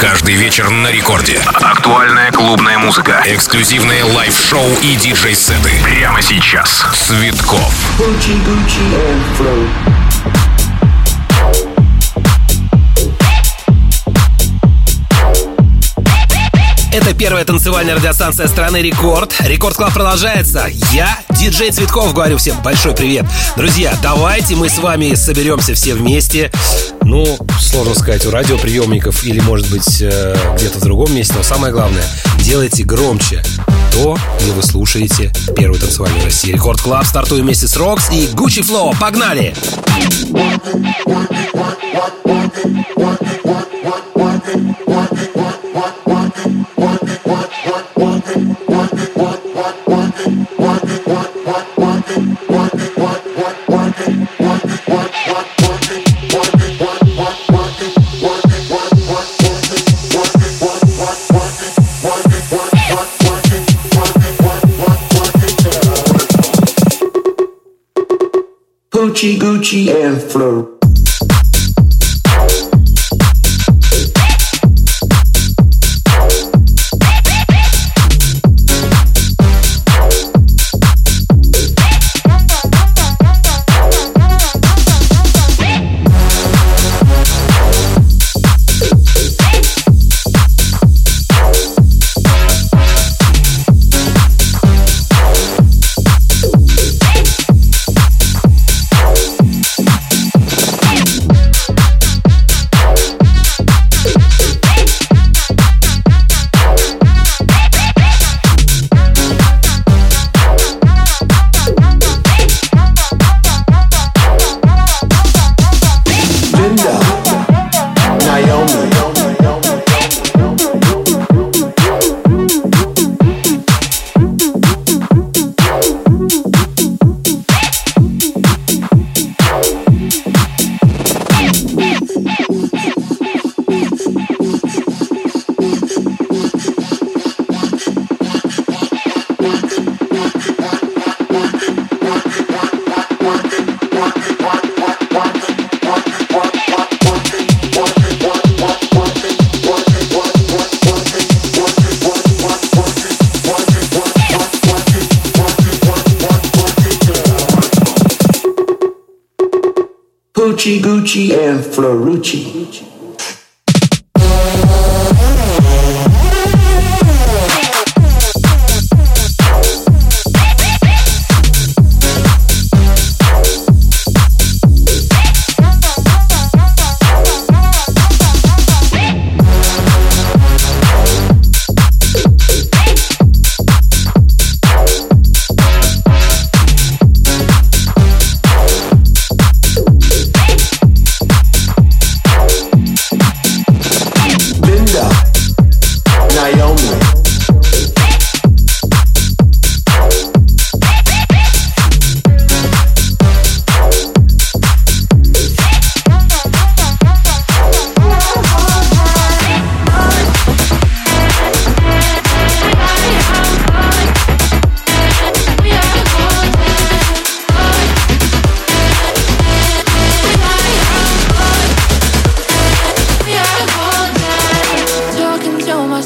Каждый вечер на рекорде. Актуальная клубная музыка. Эксклюзивные live-шоу и диджей-сеты. Прямо сейчас. Цветков. Gucci, Gucci Это первая танцевальная радиостанция страны Рекорд. Record Club продолжается. Я, диджей Цветков, говорю всем большой привет. Друзья, давайте мы с вами соберемся все вместе. Ну, сложно сказать, у радиоприемников или, может быть, э, где-то в другом месте, но самое главное, делайте громче то, где вы слушаете первую танцевальную России. Record Club стартуем вместе с Rocks и Gucci Flow. Погнали! Gucci, Gucci, and Flo.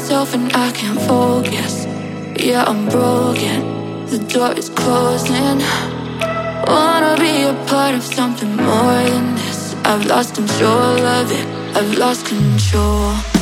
myself and I can't focus. Yeah, I'm broken. The door is closing. Wanna be a part of something more than this. I've lost control of it. I've lost control.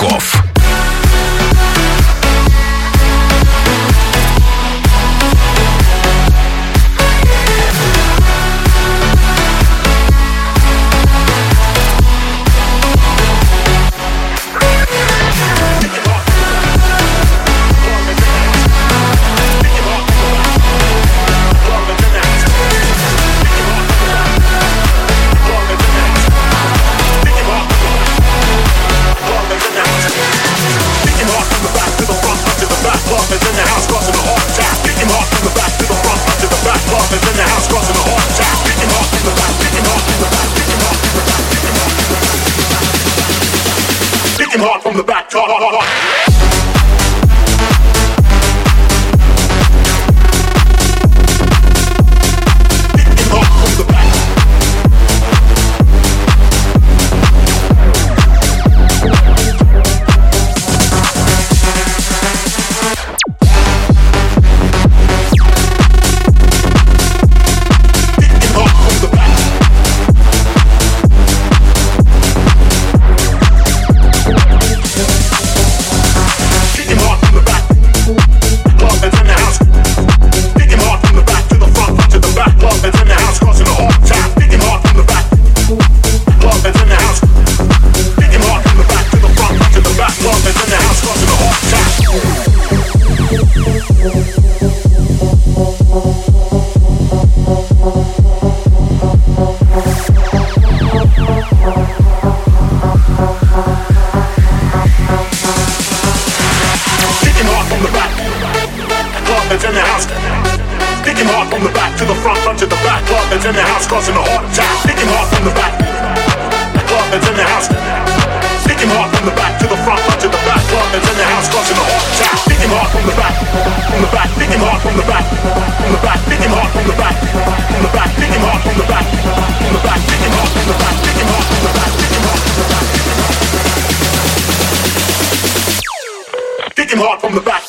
Михалков. House causing a heart attack. Kicking hard from the back. Club that's in the house. Kicking hard from the back to the front, front to the back. Club that's in the house causing a heart attack. Kicking hard from the back. From the back. Kicking hard from the back. From the back. Kicking hard from the back. From the back. Kicking hard from the back. From the back. Kicking hard from the back. Kicking hard from the back. Kicking hard from the back. Kicking hard from the back.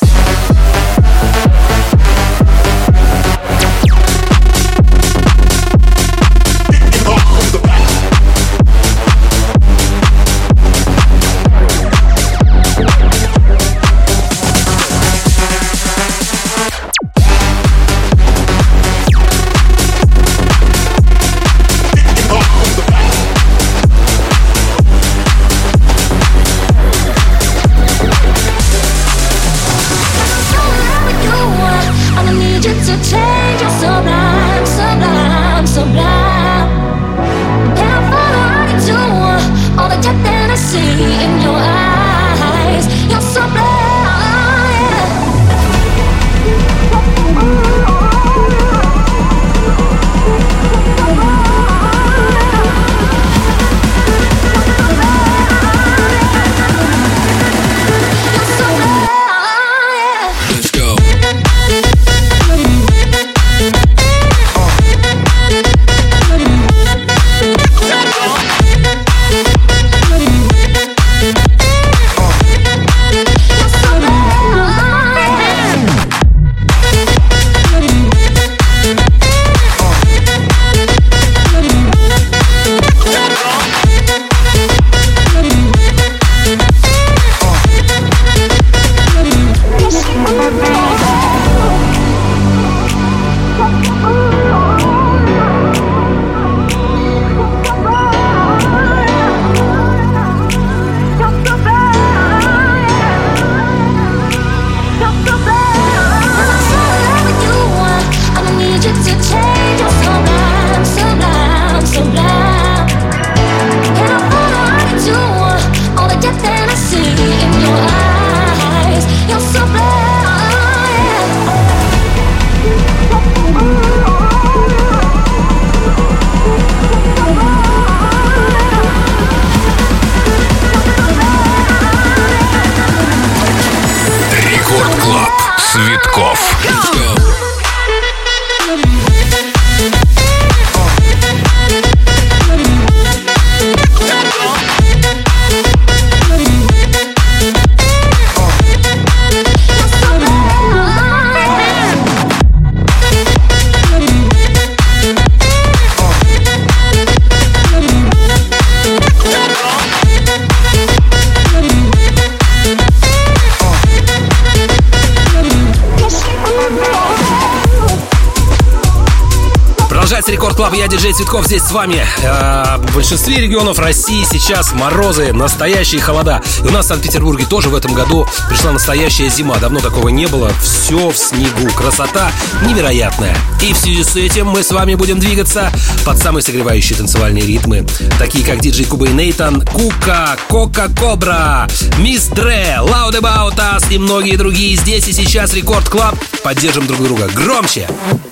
Цветков здесь с вами. Э, В большинстве регионов России сейчас морозы, настоящие холода. И у нас в Санкт-Петербурге тоже в этом году пришла настоящая зима. Давно такого не было. Все в снегу. Красота невероятная. И в связи с этим мы с вами будем двигаться под самые согревающие танцевальные ритмы. Такие как диджей Куба и Нейтан, Кука, Кока Кобра, Мисс Дре, Loud About и многие другие. Здесь и сейчас Record Club. Поддержим друг друга. Громче!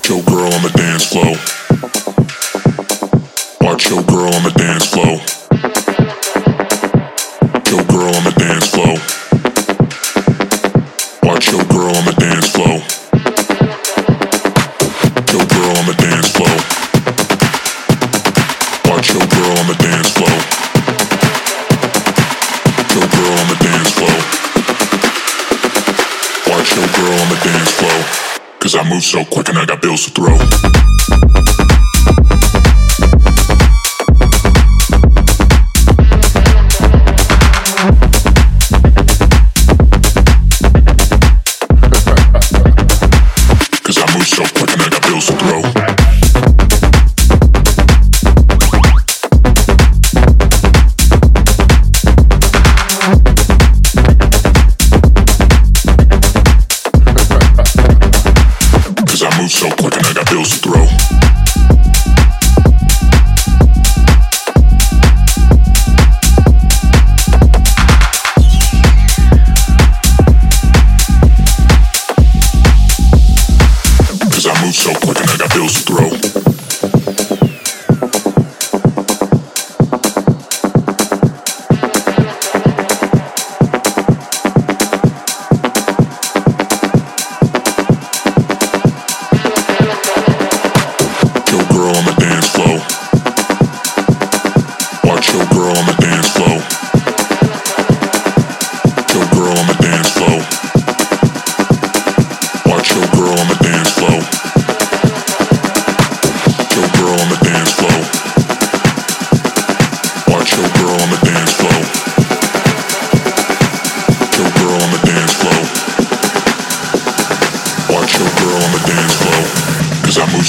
your girl on the dance floor. Your girl on the dance floor. Your girl on the dance floor. Watch your girl on the dance floor. Your girl on the dance floor. Watch your girl on the dance floor. Your girl on the dance floor. Watch your girl on the dance floor. Cause I move so quick and I got bills to throw.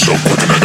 So quick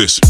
this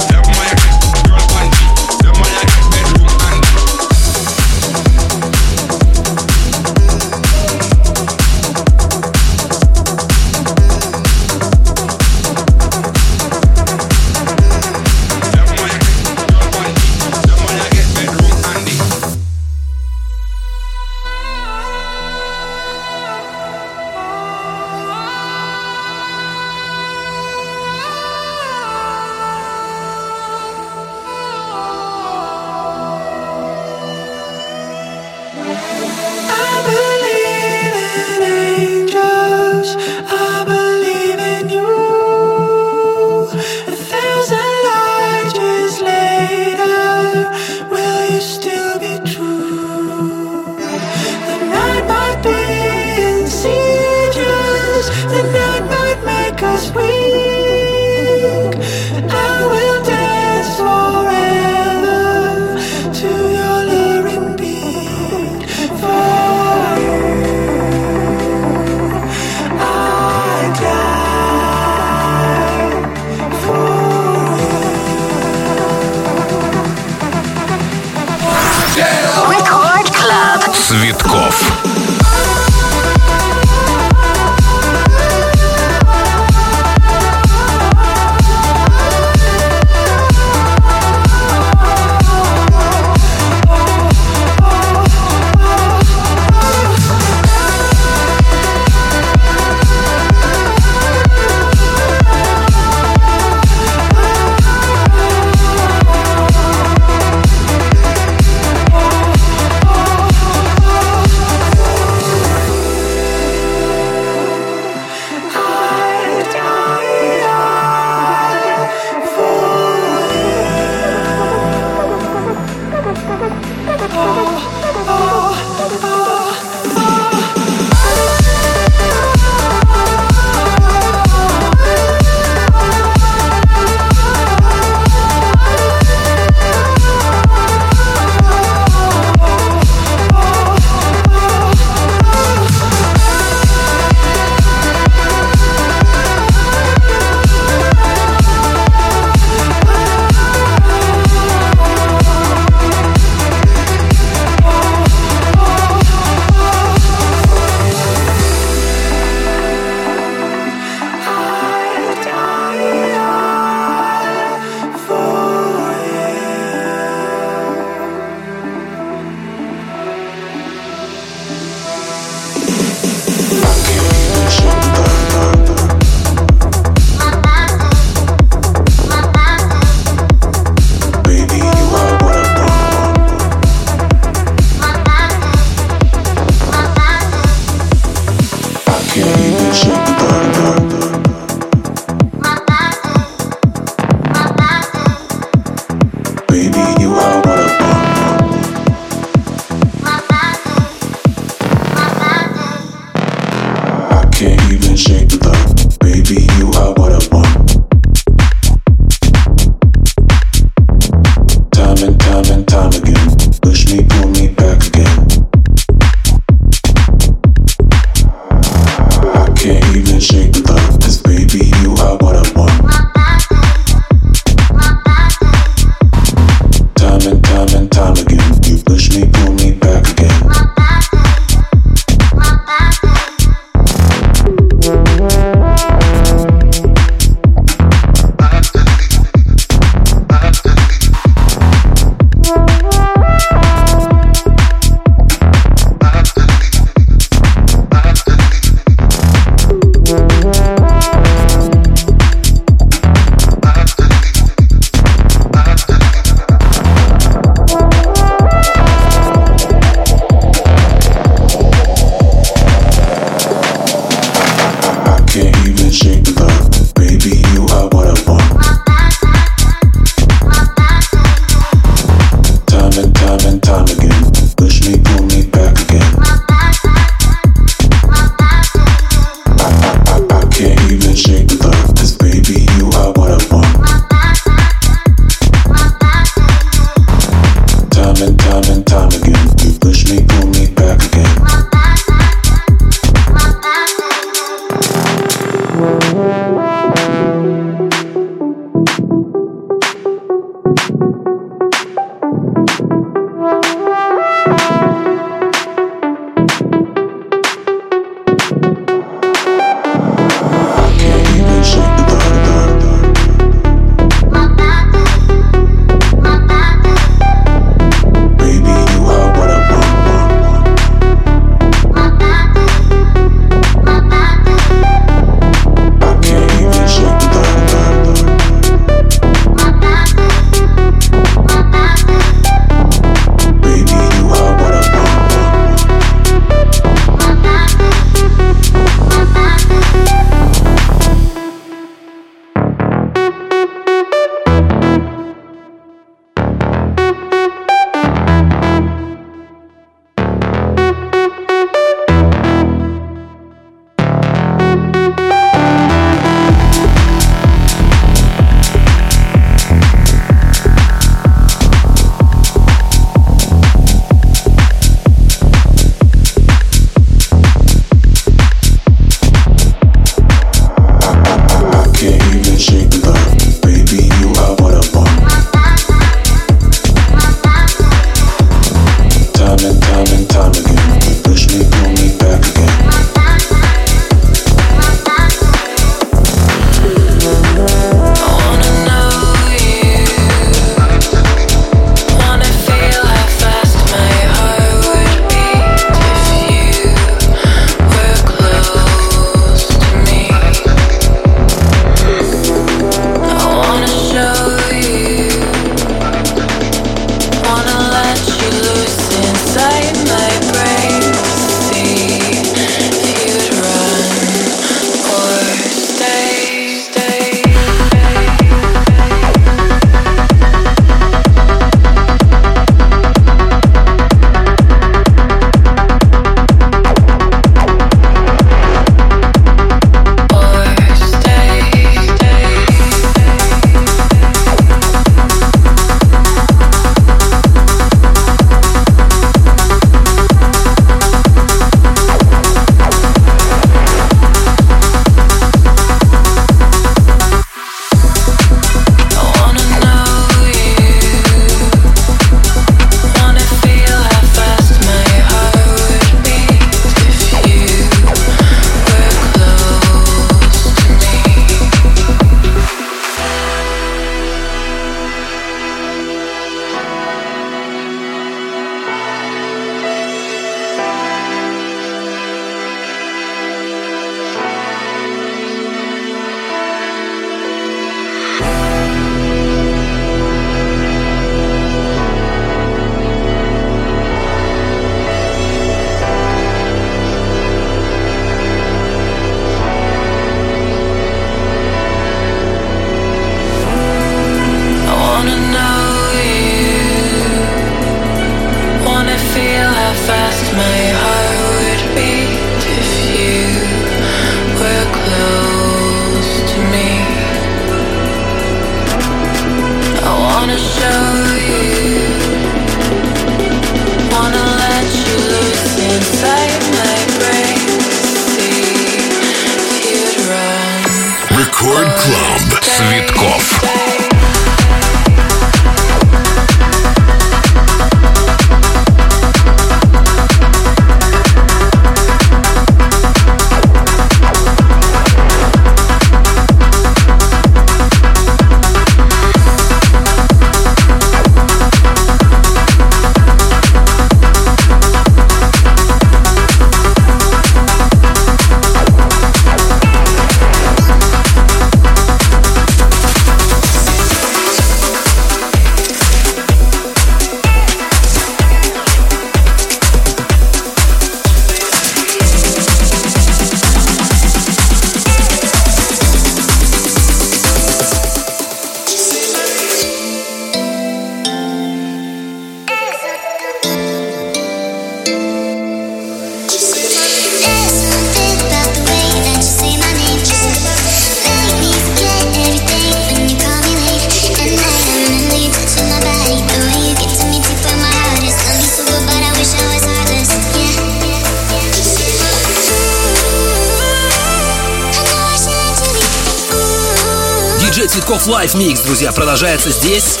друзья, продолжается здесь.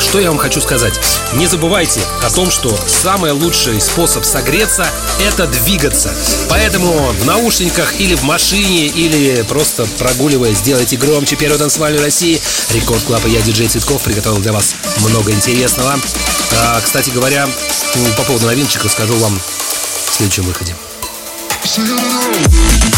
Что я вам хочу сказать? Не забывайте о том, что самый лучший способ согреться — это двигаться. Поэтому в наушниках или в машине, или просто прогуливаясь, сделайте громче первую танцевальную России. Record Club и я, диджей Цветков, приготовил для вас много интересного. А, кстати говоря, по поводу новиночек расскажу вам в следующем выходе. Ooh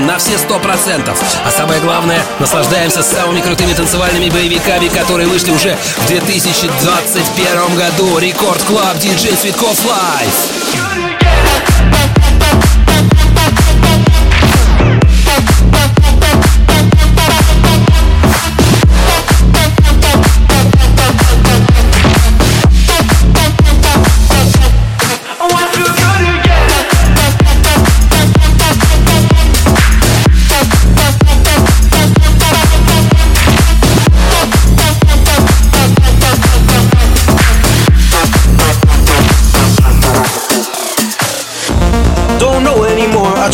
работаем на все сто процентов. А самое главное, наслаждаемся самыми крутыми танцевальными боевиками, которые вышли уже в 2021 году. Record Club Диджей Цветков Live.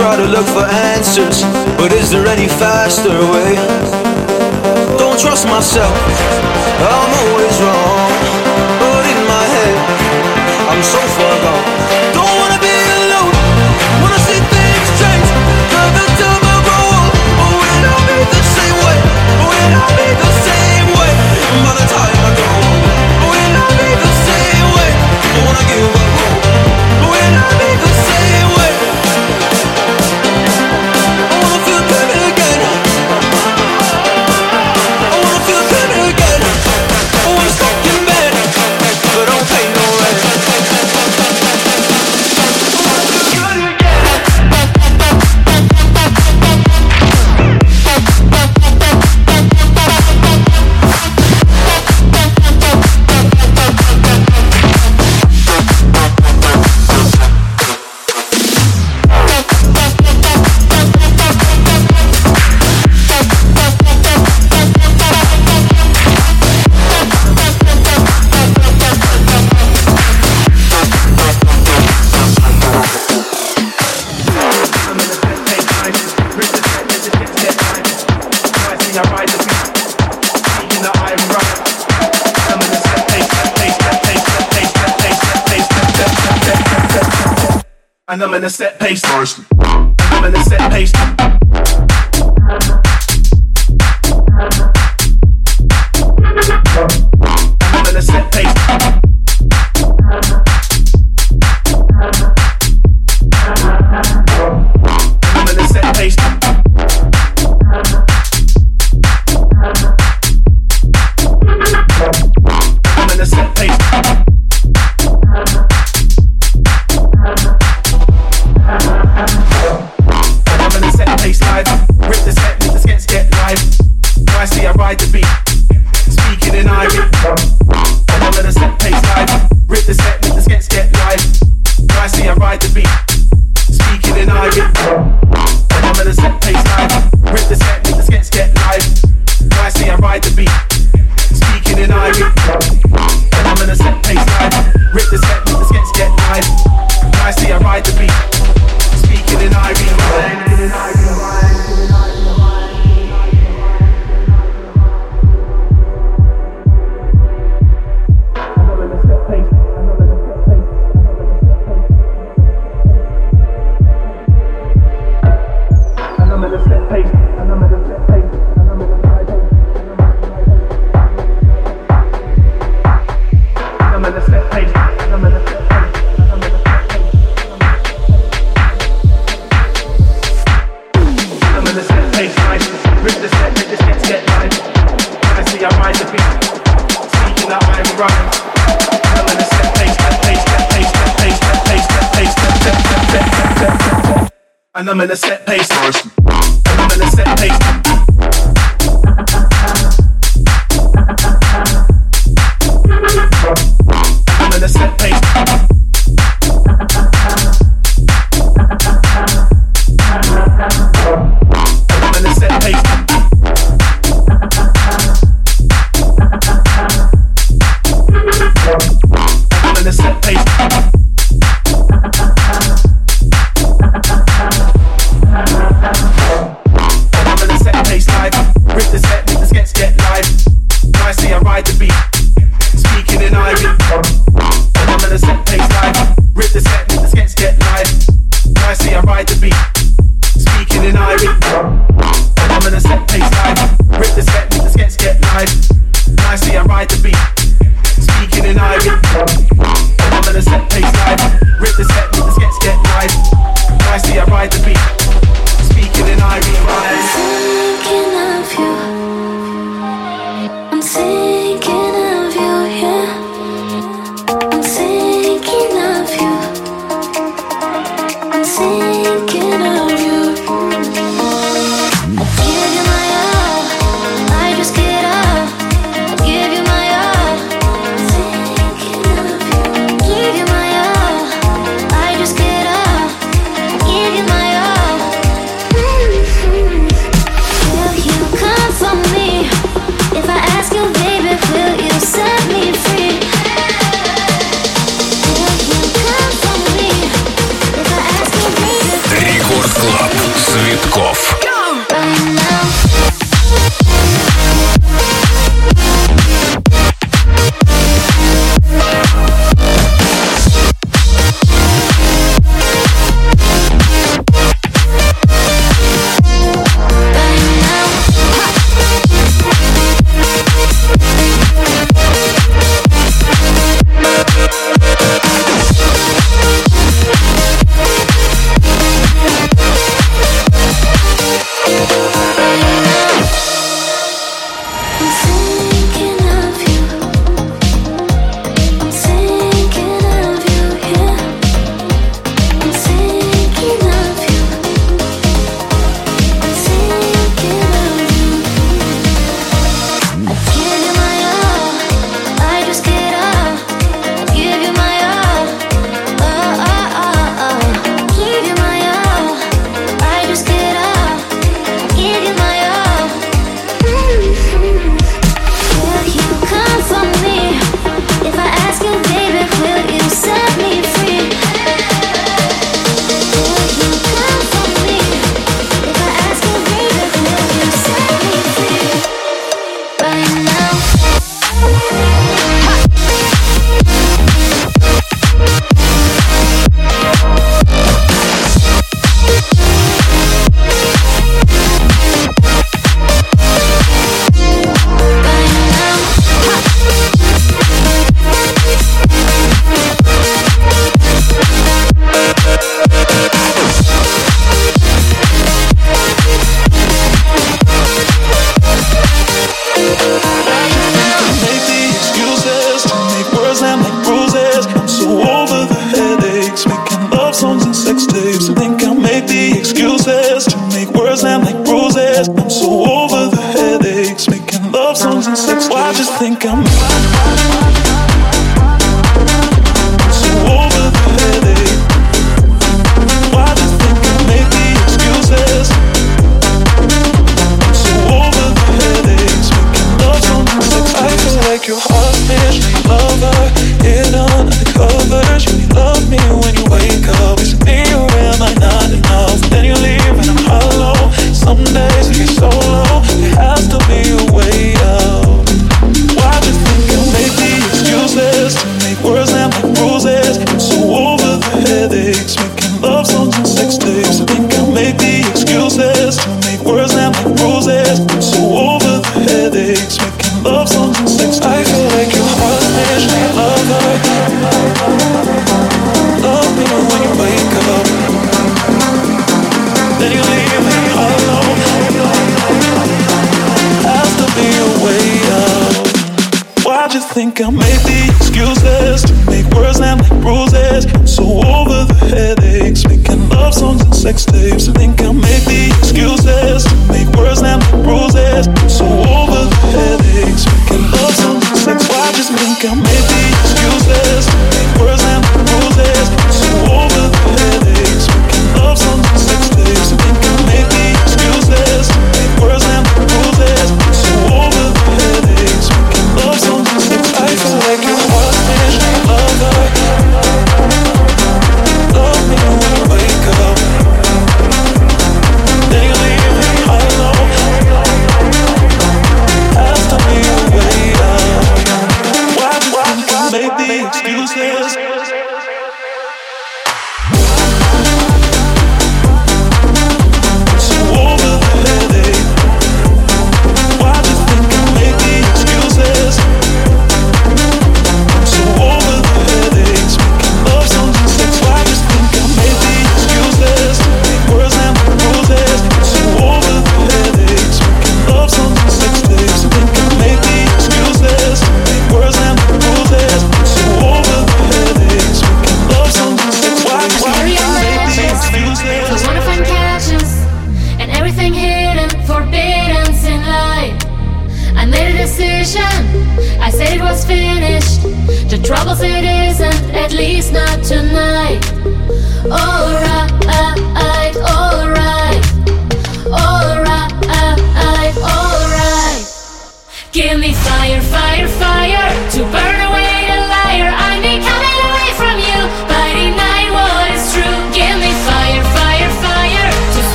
try to look for answers, but is there any faster way? Don't trust myself. I'm in a set pace. I'm in a set pace. I'm gonna set pace first. I'm in a set pace.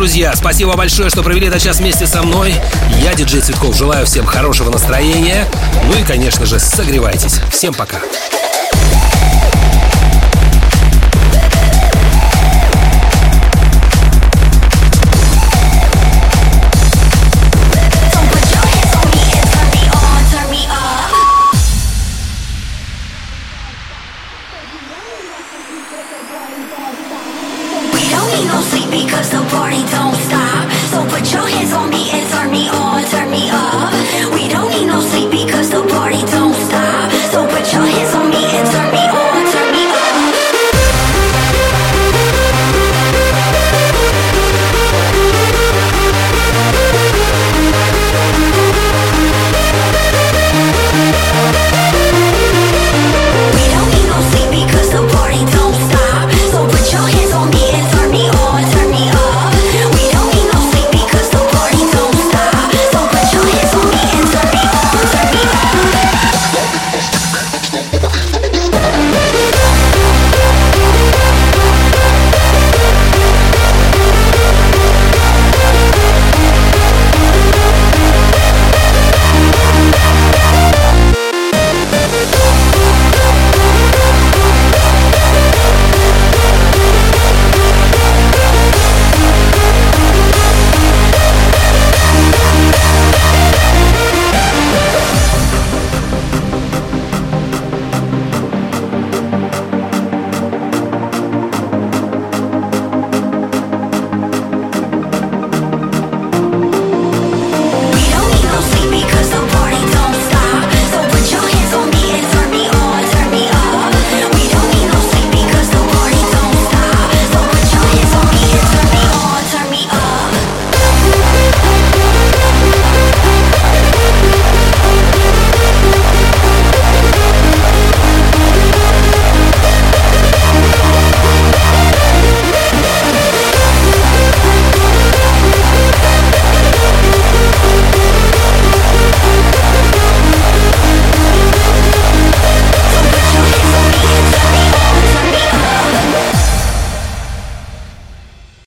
Друзья. Спасибо большое, что провели этот час вместе со мной. Я, диджей Цветков, желаю всем хорошего настроения. Ну и, конечно же, согревайтесь. Всем пока. Пока.